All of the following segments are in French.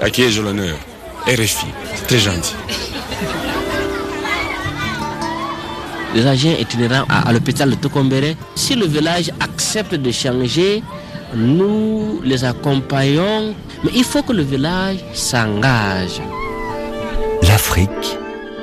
À qui ai-je l'honneur? RFI. C'est très gentil. Les agents itinérants à, à l'hôpital de Tokombere, si le village accepte de changer, nous les accompagnons, mais il faut que le village s'engage. L'Afrique.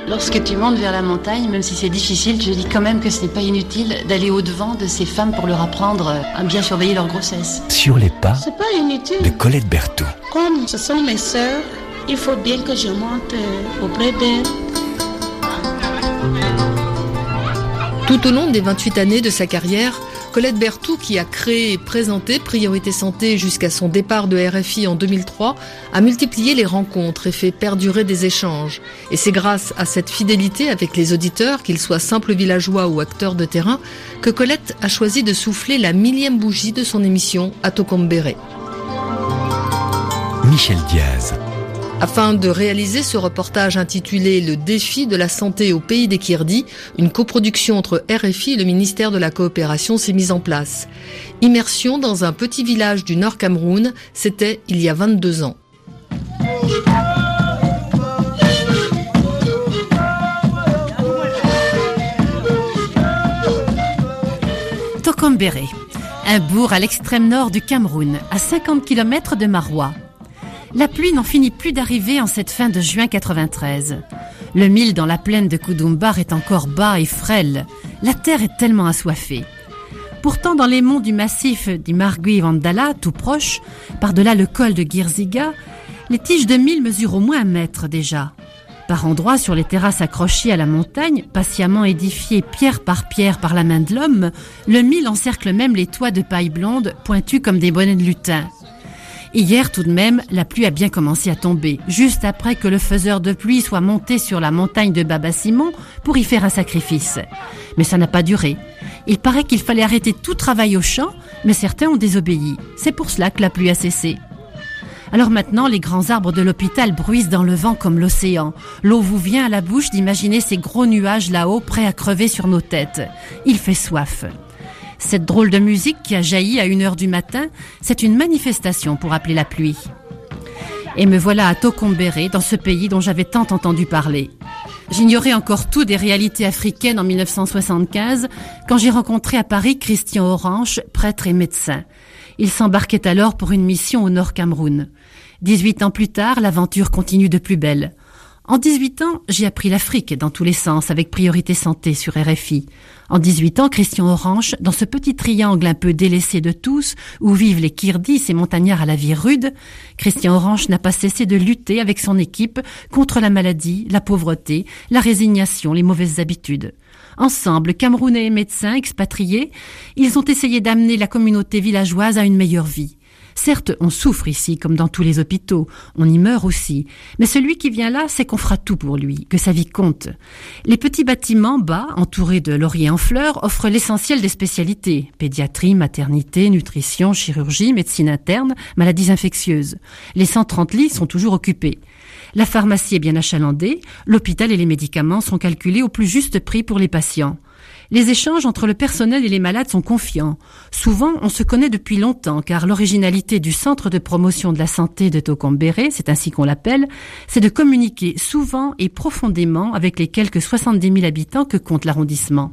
Lorsque tu montes vers la montagne, même si c'est difficile, je dis quand même que ce n'est pas inutile d'aller au-devant de ces femmes pour leur apprendre à bien surveiller leur grossesse. Sur les pas C'est pas inutile. de Colette Berthoud. Comme ce sont mes sœurs, il faut bien que je monte euh, auprès d'elles. Tout au long des 28 années de sa carrière, Colette Berthoud, qui a créé et présenté Priorité Santé jusqu'à son départ de RFI en 2003, a multiplié les rencontres et fait perdurer des échanges. Et c'est grâce à cette fidélité avec les auditeurs, qu'ils soient simples villageois ou acteurs de terrain, que Colette a choisi de souffler la millième bougie de son émission à Tokombere. Michel Diaz. Afin de réaliser ce reportage intitulé Le défi de la santé au pays des Kirdis, une coproduction entre RFI et le ministère de la Coopération s'est mise en place. Immersion dans un petit village du Nord Cameroun, c'était il y a 22 ans. Tokombere, un bourg à l'extrême nord du Cameroun, à 50 km de Marois. La pluie n'en finit plus d'arriver en cette fin de juin 93. Le mille dans la plaine de Koudoumbar est encore bas et frêle. La terre est tellement assoiffée. Pourtant, dans les monts du massif d'Imargui Vandala, tout proche, par-delà le col de Girziga, les tiges de mille mesurent au moins un mètre déjà. Par endroits, sur les terrasses accrochées à la montagne, patiemment édifiées pierre par pierre par la main de l'homme, le mille encercle même les toits de paille blonde, pointus comme des bonnets de lutin. Hier tout de même, la pluie a bien commencé à tomber, juste après que le faiseur de pluie soit monté sur la montagne de Baba Simon pour y faire un sacrifice. Mais ça n'a pas duré. Il paraît qu'il fallait arrêter tout travail au champ, mais certains ont désobéi. C'est pour cela que la pluie a cessé. Alors maintenant, les grands arbres de l'hôpital bruissent dans le vent comme l'océan. L'eau vous vient à la bouche d'imaginer ces gros nuages là-haut prêts à crever sur nos têtes. Il fait soif. Cette drôle de musique qui a jailli à une heure du matin, c'est une manifestation pour appeler la pluie. Et me voilà à Tokombere, dans ce pays dont j'avais tant entendu parler. J'ignorais encore tout des réalités africaines en 1975, quand j'ai rencontré à Paris Christian Orange, prêtre et médecin. Il s'embarquait alors pour une mission au Nord Cameroun. 18 ans plus tard, l'aventure continue de plus belle. En 18 ans, j'ai appris l'Afrique dans tous les sens avec priorité santé sur RFI. En 18 ans, Christian Orange, dans ce petit triangle un peu délaissé de tous, où vivent les Kirdis, ces montagnards à la vie rude, Christian Orange n'a pas cessé de lutter avec son équipe contre la maladie, la pauvreté, la résignation, les mauvaises habitudes. Ensemble, Camerounais et médecins expatriés, ils ont essayé d'amener la communauté villageoise à une meilleure vie. Certes, on souffre ici, comme dans tous les hôpitaux, on y meurt aussi, mais celui qui vient là sait qu'on fera tout pour lui, que sa vie compte. Les petits bâtiments bas, entourés de lauriers en fleurs, offrent l'essentiel des spécialités, pédiatrie, maternité, nutrition, chirurgie, médecine interne, maladies infectieuses. Les 130 lits sont toujours occupés. La pharmacie est bien achalandée, l'hôpital et les médicaments sont calculés au plus juste prix pour les patients. Les échanges entre le personnel et les malades sont confiants. Souvent, on se connaît depuis longtemps car l'originalité du Centre de promotion de la santé de Tokombere, c'est ainsi qu'on l'appelle, c'est de communiquer souvent et profondément avec les quelques 70 000 habitants que compte l'arrondissement.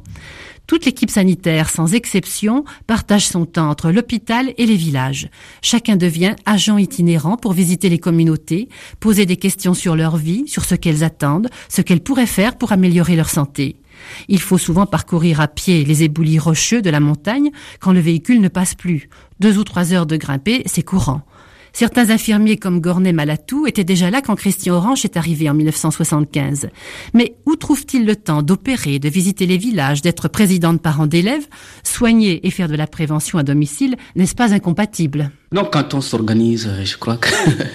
Toute l'équipe sanitaire, sans exception, partage son temps entre l'hôpital et les villages. Chacun devient agent itinérant pour visiter les communautés, poser des questions sur leur vie, sur ce qu'elles attendent, ce qu'elles pourraient faire pour améliorer leur santé. Il faut souvent parcourir à pied les éboulis rocheux de la montagne quand le véhicule ne passe plus. Deux ou trois heures de grimper, c'est courant. Certains infirmiers comme Gornet Malatou étaient déjà là quand Christian Orange est arrivé en 1975. Mais où trouve-t-il le temps d'opérer, de visiter les villages, d'être président de parents d'élèves Soigner et faire de la prévention à domicile n'est-ce pas incompatible? Non, quand on s'organise, je crois que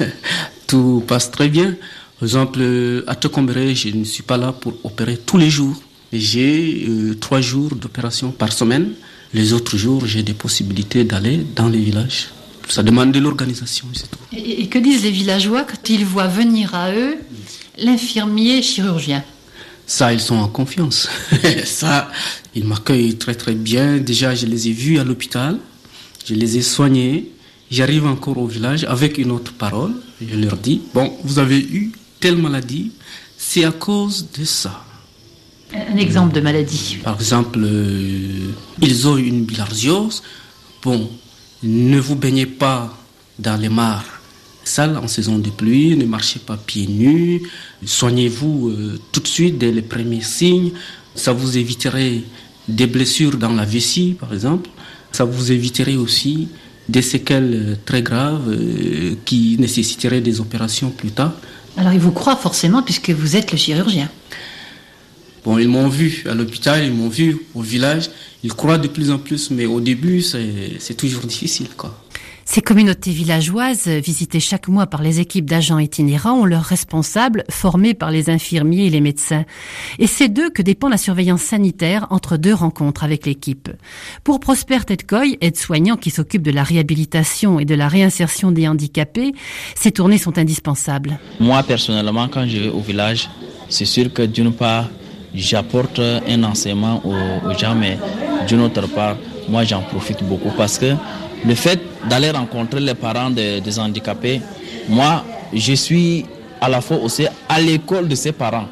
tout passe très bien. Par exemple, à Tokombere, je ne suis pas là pour opérer tous les jours. J'ai euh, trois jours d'opération par semaine. Les autres jours, j'ai des possibilités d'aller dans les villages. Ça demande de l'organisation, c'est tout. Et, et que disent les villageois quand ils voient venir à eux l'infirmier chirurgien? Ça, ils sont en confiance. Ça, ils m'accueillent très très bien. Déjà, je les ai vus à l'hôpital. Je les ai soignés. J'arrive encore au village avec une autre parole. Je leur dis, bon, vous avez eu telle maladie, c'est à cause de ça. Un exemple de maladie. Par exemple, euh, ils ont une bilharziose. Bon, ne vous baignez pas dans les mares sales en saison de pluie, ne marchez pas pieds nus, soignez-vous euh, tout de suite dès les premiers signes. Ça vous éviterait des blessures dans la vessie, par exemple. Ça vous éviterait aussi des séquelles euh, très graves euh, qui nécessiteraient des opérations plus tard. Alors ils vous croient forcément puisque vous êtes le chirurgien. Bon, ils m'ont vu à l'hôpital, ils m'ont vu au village. Ils croient de plus en plus, mais au début, c'est toujours difficile, quoi. Ces communautés villageoises, visitées chaque mois par les équipes d'agents itinérants, ont leurs responsables, formés par les infirmiers et les médecins. Et c'est d'eux que dépend la surveillance sanitaire entre deux rencontres avec l'équipe. Pour Prosper Tetkoy, aide-soignant qui s'occupe de la réhabilitation et de la réinsertion des handicapés, ces tournées sont indispensables. Moi, personnellement, quand je vais au village, c'est sûr que d'une part, j'apporte un enseignement aux, gens, mais d'une autre part, moi, j'en profite beaucoup parce que le fait d'aller rencontrer les parents des, handicapés, moi, je suis à la fois aussi à l'école de ces parents.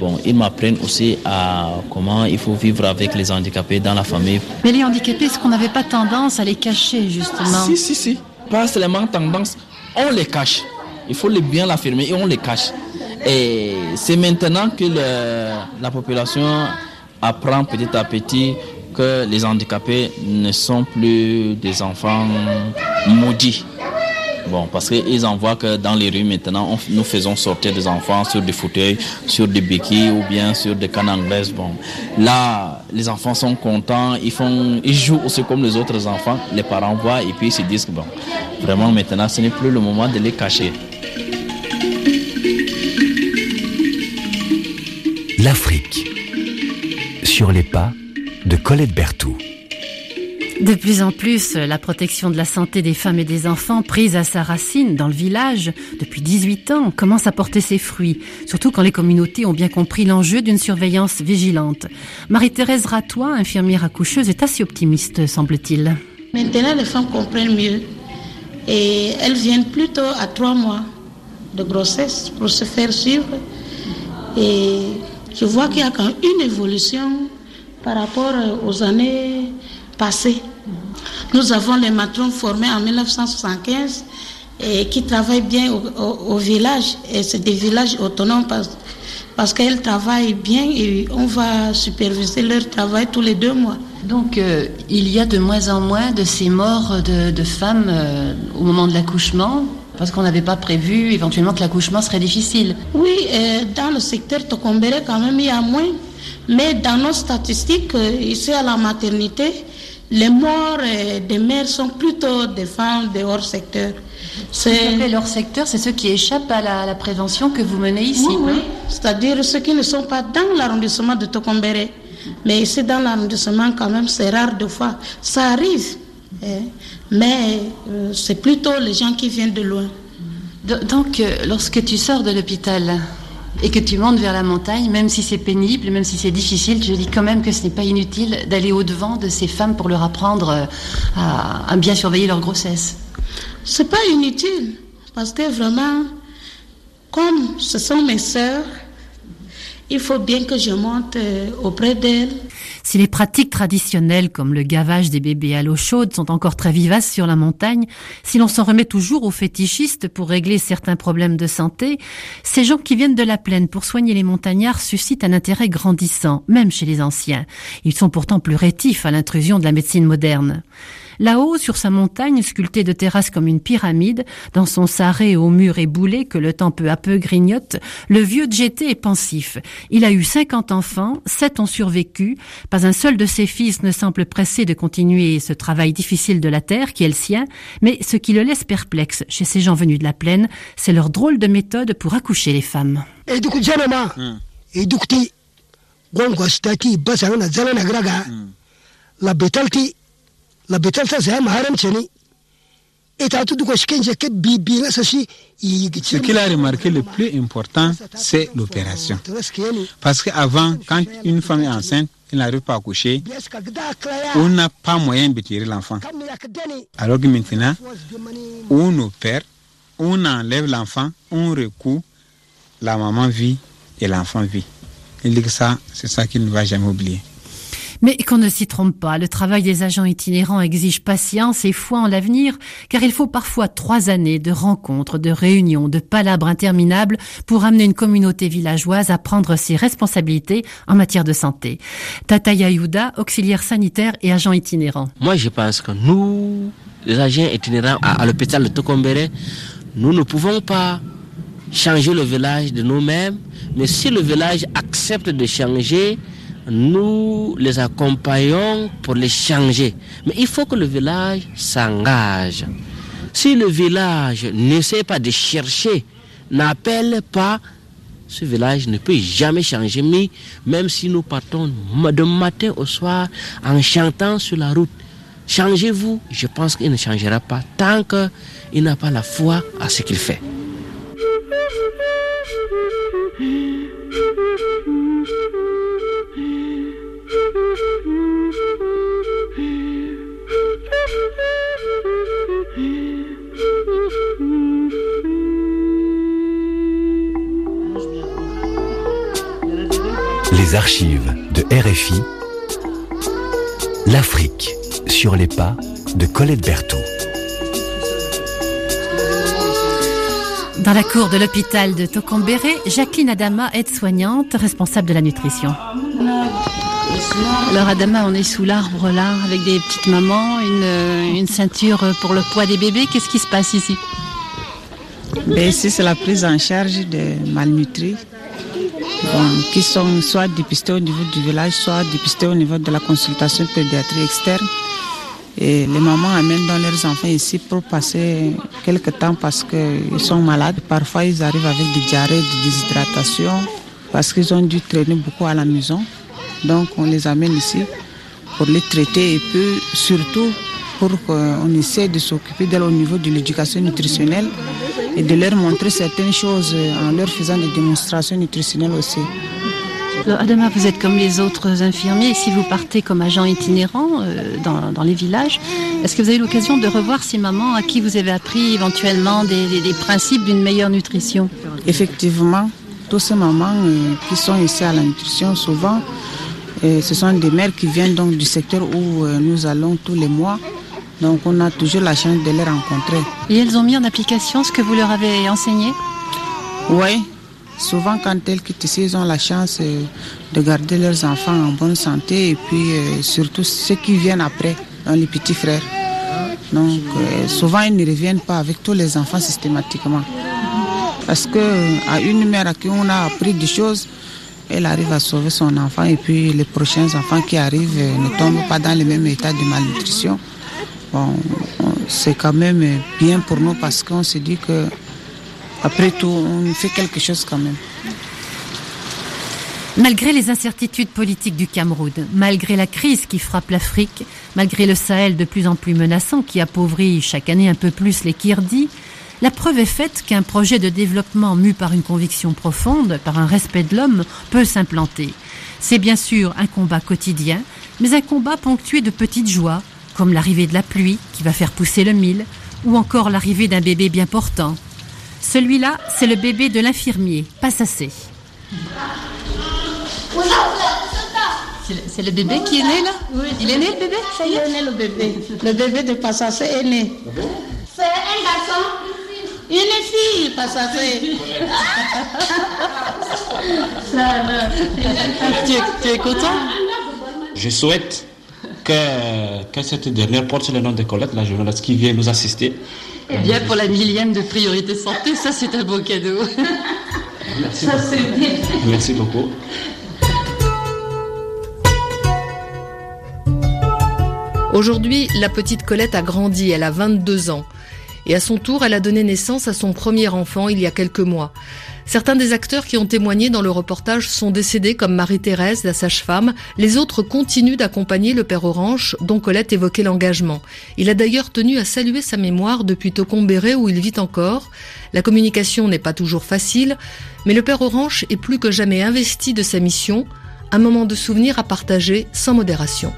Bon, ils m'apprennent aussi à comment il faut vivre avec les handicapés dans la famille. Mais les handicapés, est-ce qu'on n'avait pas tendance à les cacher, justement? Si, si, si. Pas seulement tendance, on les cache. Il faut bien l'affirmer et on les cache. Et c'est maintenant que la population apprend petit à petit que les handicapés ne sont plus des enfants maudits. Bon, parce qu'ils en voient que dans les rues maintenant, nous faisons sortir des enfants sur des fauteuils, sur des béquilles ou bien sur des cannes anglaises. Bon, là, les enfants sont contents, ils font, ils jouent aussi comme les autres enfants. Les parents voient et puis ils se disent que bon, vraiment maintenant, ce n'est plus le moment de les cacher. L'Afrique. Sur les pas de Colette Berthoud. De plus en plus, la protection de la santé des femmes et des enfants, prise à sa racine dans le village depuis 18 ans, commence à porter ses fruits, surtout quand les communautés ont bien compris l'enjeu d'une surveillance vigilante. Marie-Thérèse Ratois, infirmière accoucheuse, est assez optimiste, semble-t-il. Maintenant, les femmes comprennent mieux et elles viennent plutôt à trois mois de grossesse pour se faire suivre. Et je vois qu'il y a quand même une évolution par rapport aux années passées. Nous avons les matrons formés en 1975 et qui travaillent bien au, village. Et c'est des villages autonomes parce, parce qu'elles travaillent bien et on va superviser leur travail tous les deux mois. Donc euh, il y a de moins en moins de ces morts de, femmes euh, au moment de l'accouchement parce qu'on n'avait pas prévu éventuellement que l'accouchement serait difficile. Oui, dans le secteur Tokombere, quand même, il y a moins. Mais dans nos statistiques, euh, ici à la maternité, les morts euh, des mères sont plutôt des femmes de hors secteur. C'est leur secteur, c'est ceux qui échappent à la, prévention que vous menez ici. Oui, c'est-à-dire ceux qui ne sont pas dans l'arrondissement de Tokombere. Mais ici, dans l'arrondissement, quand même, c'est rare de fois. Ça arrive. Hein. Mais euh, c'est plutôt les gens qui viennent de loin. Donc, euh, lorsque tu sors de l'hôpital et que tu montes vers la montagne, même si c'est pénible, même si c'est difficile, je dis quand même que ce n'est pas inutile d'aller au-devant de ces femmes pour leur apprendre euh, à, bien surveiller leur grossesse. C'est pas inutile, parce que vraiment, comme ce sont mes sœurs, il faut bien que je monte auprès d'elles si les pratiques traditionnelles comme le gavage des bébés à l'eau chaude sont encore très vivaces sur la montagne, si l'on s'en remet toujours aux fétichistes pour régler certains problèmes de santé, ces gens qui viennent de la plaine pour soigner les montagnards suscitent un intérêt grandissant, même chez les anciens. Ils sont pourtant plus rétifs à l'intrusion de la médecine moderne. Là-haut, sur sa montagne, sculptée de terrasses comme une pyramide, dans son sarré aux murs éboulés que le temps peu à peu grignote, le vieux Djeté est pensif. Il a eu 50 enfants, sept ont survécu, pas un seul de ses fils ne semble pressé de continuer ce travail difficile de la terre qui est le sien, mais ce qui le laisse perplexe chez ces gens venus de la plaine, c'est leur drôle de méthode pour accoucher les femmes. Ce qu'il a remarqué le plus important, c'est l'opération. Parce qu'avant, quand une femme est enceinte, elle n'arrive pas à coucher, on n'a pas moyen de tirer l'enfant. Alors que maintenant, on opère, on enlève l'enfant, on recoue, la maman vit et l'enfant vit. Il dit que ça, c'est ça qu'il ne va jamais oublier. Mais qu'on ne s'y trompe pas, le travail des agents itinérants exige patience et foi en l'avenir, car il faut parfois trois années de rencontres, de réunions, de palabres interminables pour amener une communauté villageoise à prendre ses responsabilités en matière de santé. Tata Yayuda, auxiliaire sanitaire et agent itinérant. Moi, je pense que nous, les agents itinérants à, l'hôpital de Tokombere, nous ne pouvons pas changer le village de nous-mêmes, mais si le village accepte de changer, nous les accompagnons pour les changer. Mais il faut que le village s'engage. Si le village n'essaie pas de chercher, n'appelle pas, ce village ne peut jamais changer. Mais même si nous partons de matin au soir en chantant sur la route, changez-vous, je pense qu'il ne changera pas tant qu'il n'a pas la foi à ce qu'il fait. Archives de RFI, l'Afrique sur les pas de Colette Berthaud. Dans la cour de l'hôpital de Tokombéré, Jacqueline Adama, aide-soignante, responsable de la nutrition. Alors Adama, on est sous l'arbre là, avec des petites mamans, une, une ceinture pour le poids des bébés. Qu'est-ce qui se passe ici? Ben, Ici, c'est la prise en charge des malnutris, qui sont soit dépistés au niveau du village, soit dépistés au niveau de la consultation pédiatrie externe. Et les mamans amènent dans leurs enfants ici pour passer quelques temps parce qu'ils sont malades. Parfois, ils arrivent avec des diarrhées, des déshydratations, parce qu'ils ont dû traîner beaucoup à la maison. Donc, on les amène ici pour les traiter et puis surtout pour qu'on essaie de s'occuper d'elles au niveau de l'éducation nutritionnelle et de leur montrer certaines choses en leur faisant des démonstrations nutritionnelles aussi. Adama, vous êtes comme les autres infirmiers. Si vous partez comme agent itinérant euh, dans, les villages, est-ce que vous avez l'occasion de revoir ces mamans à qui vous avez appris éventuellement des, principes d'une meilleure nutrition? Effectivement, tous ces mamans euh, qui sont ici à la nutrition, souvent, euh, ce sont des mères qui viennent donc du secteur où nous allons tous les mois. Donc on a toujours la chance de les rencontrer. Et elles ont mis en application ce que vous leur avez enseigné Oui, Souvent, quand elles quittent ici, ils ont la chance euh, de garder leurs enfants en bonne santé et puis euh, surtout ceux qui viennent après, les petits frères. Donc, euh, souvent, ils ne reviennent pas avec tous les enfants systématiquement. Parce qu'à une mère à qui on a appris des choses, elle arrive à sauver son enfant et puis les prochains enfants qui arrivent ne tombent pas dans le même état de malnutrition. C'est quand même bien pour nous parce qu'on se dit que après tout, on fait quelque chose quand même. Malgré les incertitudes politiques du Cameroun, malgré la crise qui frappe l'Afrique, malgré le Sahel de plus en plus menaçant qui appauvrit chaque année un peu plus les Kirdis, la preuve est faite qu'un projet de développement mu par une conviction profonde, par un respect de l'homme, peut s'implanter. C'est bien sûr un combat quotidien, mais un combat ponctué de petites joies, comme l'arrivée de la pluie qui va faire pousser le mil, ou encore l'arrivée d'un bébé bien portant, celui-là, c'est le bébé de l'infirmier, Passassé. C'est le bébé qui est né là Oui. Il est né le bébé Ça y est Il est né le bébé. Le bébé de Passassé est né. C'est un garçon Une fille, Passassé. tu, es, tu es content? Je souhaite que, que cette dernière porte le nom de Colette, la journaliste qui vient nous assister. Eh bien, pour la millième de priorité santé, ça c'est un beau cadeau. Merci, ça, beaucoup. Merci beaucoup. Aujourd'hui, la petite Colette a grandi, elle a 22 ans. Et à son tour, elle a donné naissance à son premier enfant il y a quelques mois. Certains des acteurs qui ont témoigné dans le reportage sont décédés comme Marie-Thérèse, la sage-femme. Les autres continuent d'accompagner le père Orange, dont Colette évoquait l'engagement. Il a d'ailleurs tenu à saluer sa mémoire depuis Tocombéré où il vit encore. La communication n'est pas toujours facile, mais le père Orange est plus que jamais investi de sa mission, un moment de souvenir à partager sans modération.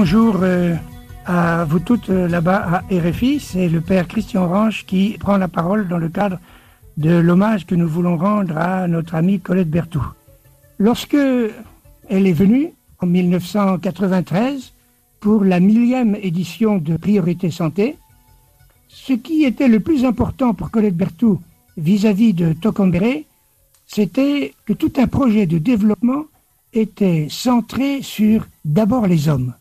Bonjour euh, à vous toutes euh, là-bas à RFI. C'est le père Christian Orange qui prend la parole dans le cadre de l'hommage que nous voulons rendre à notre amie Colette Berthoud. Lorsque elle est venue en 1993 pour la millième édition de Priorité Santé, ce qui était le plus important pour Colette Berthoud vis-à-vis de Tocombéré, c'était que tout un projet de développement était centré sur d'abord les hommes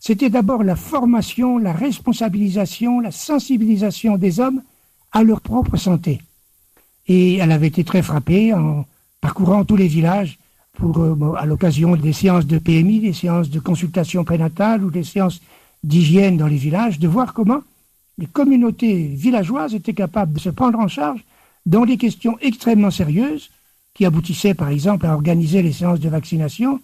c'était d'abord la formation, la responsabilisation, la sensibilisation des hommes à leur propre santé. Et elle avait été très frappée en parcourant tous les villages pour, euh, à l'occasion des séances de PMI, des séances de consultation prénatale ou des séances d'hygiène dans les villages, de voir comment les communautés villageoises étaient capables de se prendre en charge dans des questions extrêmement sérieuses qui aboutissaient par exemple à organiser les séances de vaccination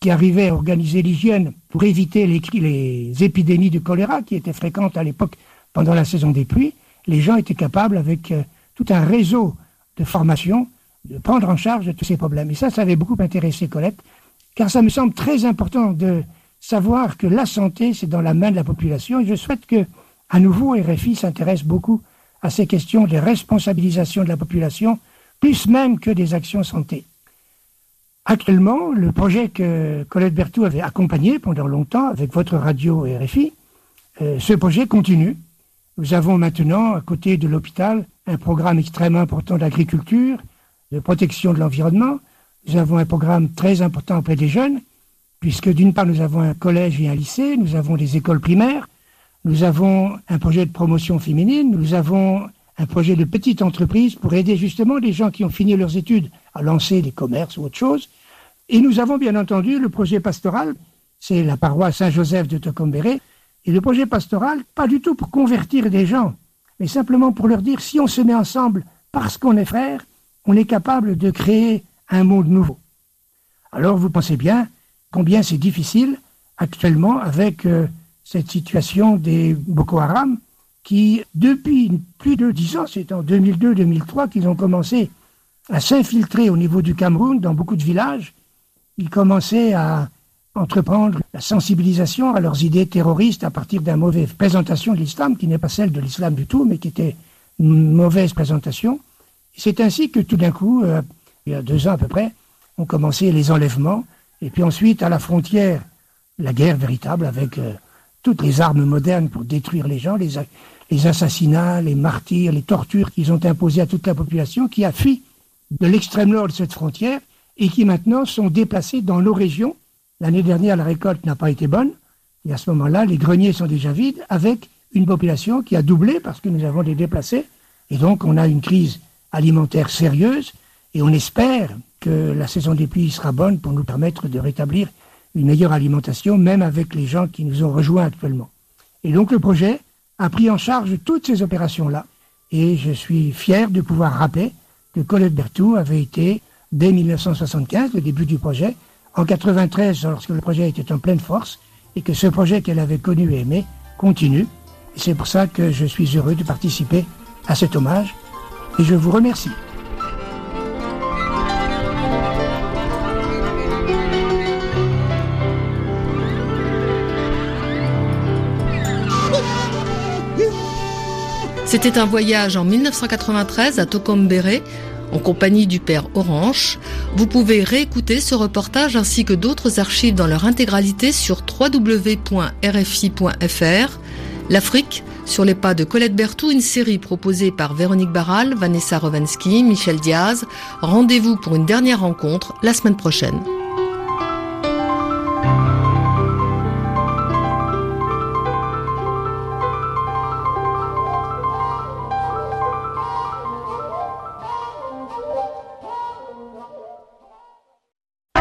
qui arrivait à organiser l'hygiène pour éviter les, épidémies de choléra qui étaient fréquentes à l'époque pendant la saison des pluies, les gens étaient capables, avec euh, tout un réseau de formation, de prendre en charge tous ces problèmes. Et ça, ça avait beaucoup intéressé Colette, car ça me semble très important de savoir que la santé, c'est dans la main de la population. Et je souhaite que, à nouveau, RFI s'intéresse beaucoup à ces questions de responsabilisation de la population, plus même que des actions santé. Actuellement, le projet que Colette Berthoud avait accompagné pendant longtemps avec votre radio et RFI, euh, ce projet continue. Nous avons maintenant, à côté de l'hôpital, un programme extrêmement important d'agriculture, de protection de l'environnement. Nous avons un programme très important auprès des jeunes, puisque d'une part, nous avons un collège et un lycée, nous avons des écoles primaires, nous avons un projet de promotion féminine, nous avons un projet de petite entreprise pour aider justement les gens qui ont fini leurs études à lancer des commerces ou autre chose. Et nous avons bien entendu le projet pastoral, c'est la paroisse Saint-Joseph de Tocombéré, et le projet pastoral, pas du tout pour convertir des gens, mais simplement pour leur dire si on se met ensemble parce qu'on est frères, on est capable de créer un monde nouveau. Alors vous pensez bien combien c'est difficile actuellement avec euh, cette situation des Boko Haram qui, depuis plus de dix ans, c'est en 2002-2003 qu'ils ont commencé à s'infiltrer au niveau du Cameroun dans beaucoup de villages ils commençaient à entreprendre la sensibilisation à leurs idées terroristes à partir d'une mauvaise présentation de l'islam, qui n'est pas celle de l'islam du tout, mais qui était une mauvaise présentation. C'est ainsi que tout d'un coup, euh, il y a deux ans à peu près, ont commencé les enlèvements, et puis ensuite à la frontière, la guerre véritable avec euh, toutes les armes modernes pour détruire les gens, les, les assassinats, les martyrs, les tortures qu'ils ont imposées à toute la population qui a fui de l'extrême nord de cette frontière et qui maintenant sont déplacés dans nos régions. L'année dernière, la récolte n'a pas été bonne, et à ce moment-là, les greniers sont déjà vides, avec une population qui a doublé parce que nous avons des déplacés, et donc on a une crise alimentaire sérieuse, et on espère que la saison des pluies sera bonne pour nous permettre de rétablir une meilleure alimentation, même avec les gens qui nous ont rejoints actuellement. Et donc le projet a pris en charge toutes ces opérations-là, et je suis fier de pouvoir rappeler que Colette Berthoud avait été dès 1975, le début du projet, en 93, lorsque le projet était en pleine force, et que ce projet qu'elle avait connu et aimé continue. C'est pour ça que je suis heureux de participer à cet hommage, et je vous remercie. C'était un voyage en 1993 à Tokombéré en compagnie du père Orange. Vous pouvez réécouter ce reportage ainsi que d'autres archives dans leur intégralité sur www.rfi.fr. L'Afrique, sur les pas de Colette Berthoud, une série proposée par Véronique Barral, Vanessa Rovensky, Michel Diaz. Rendez-vous pour une dernière rencontre la semaine prochaine.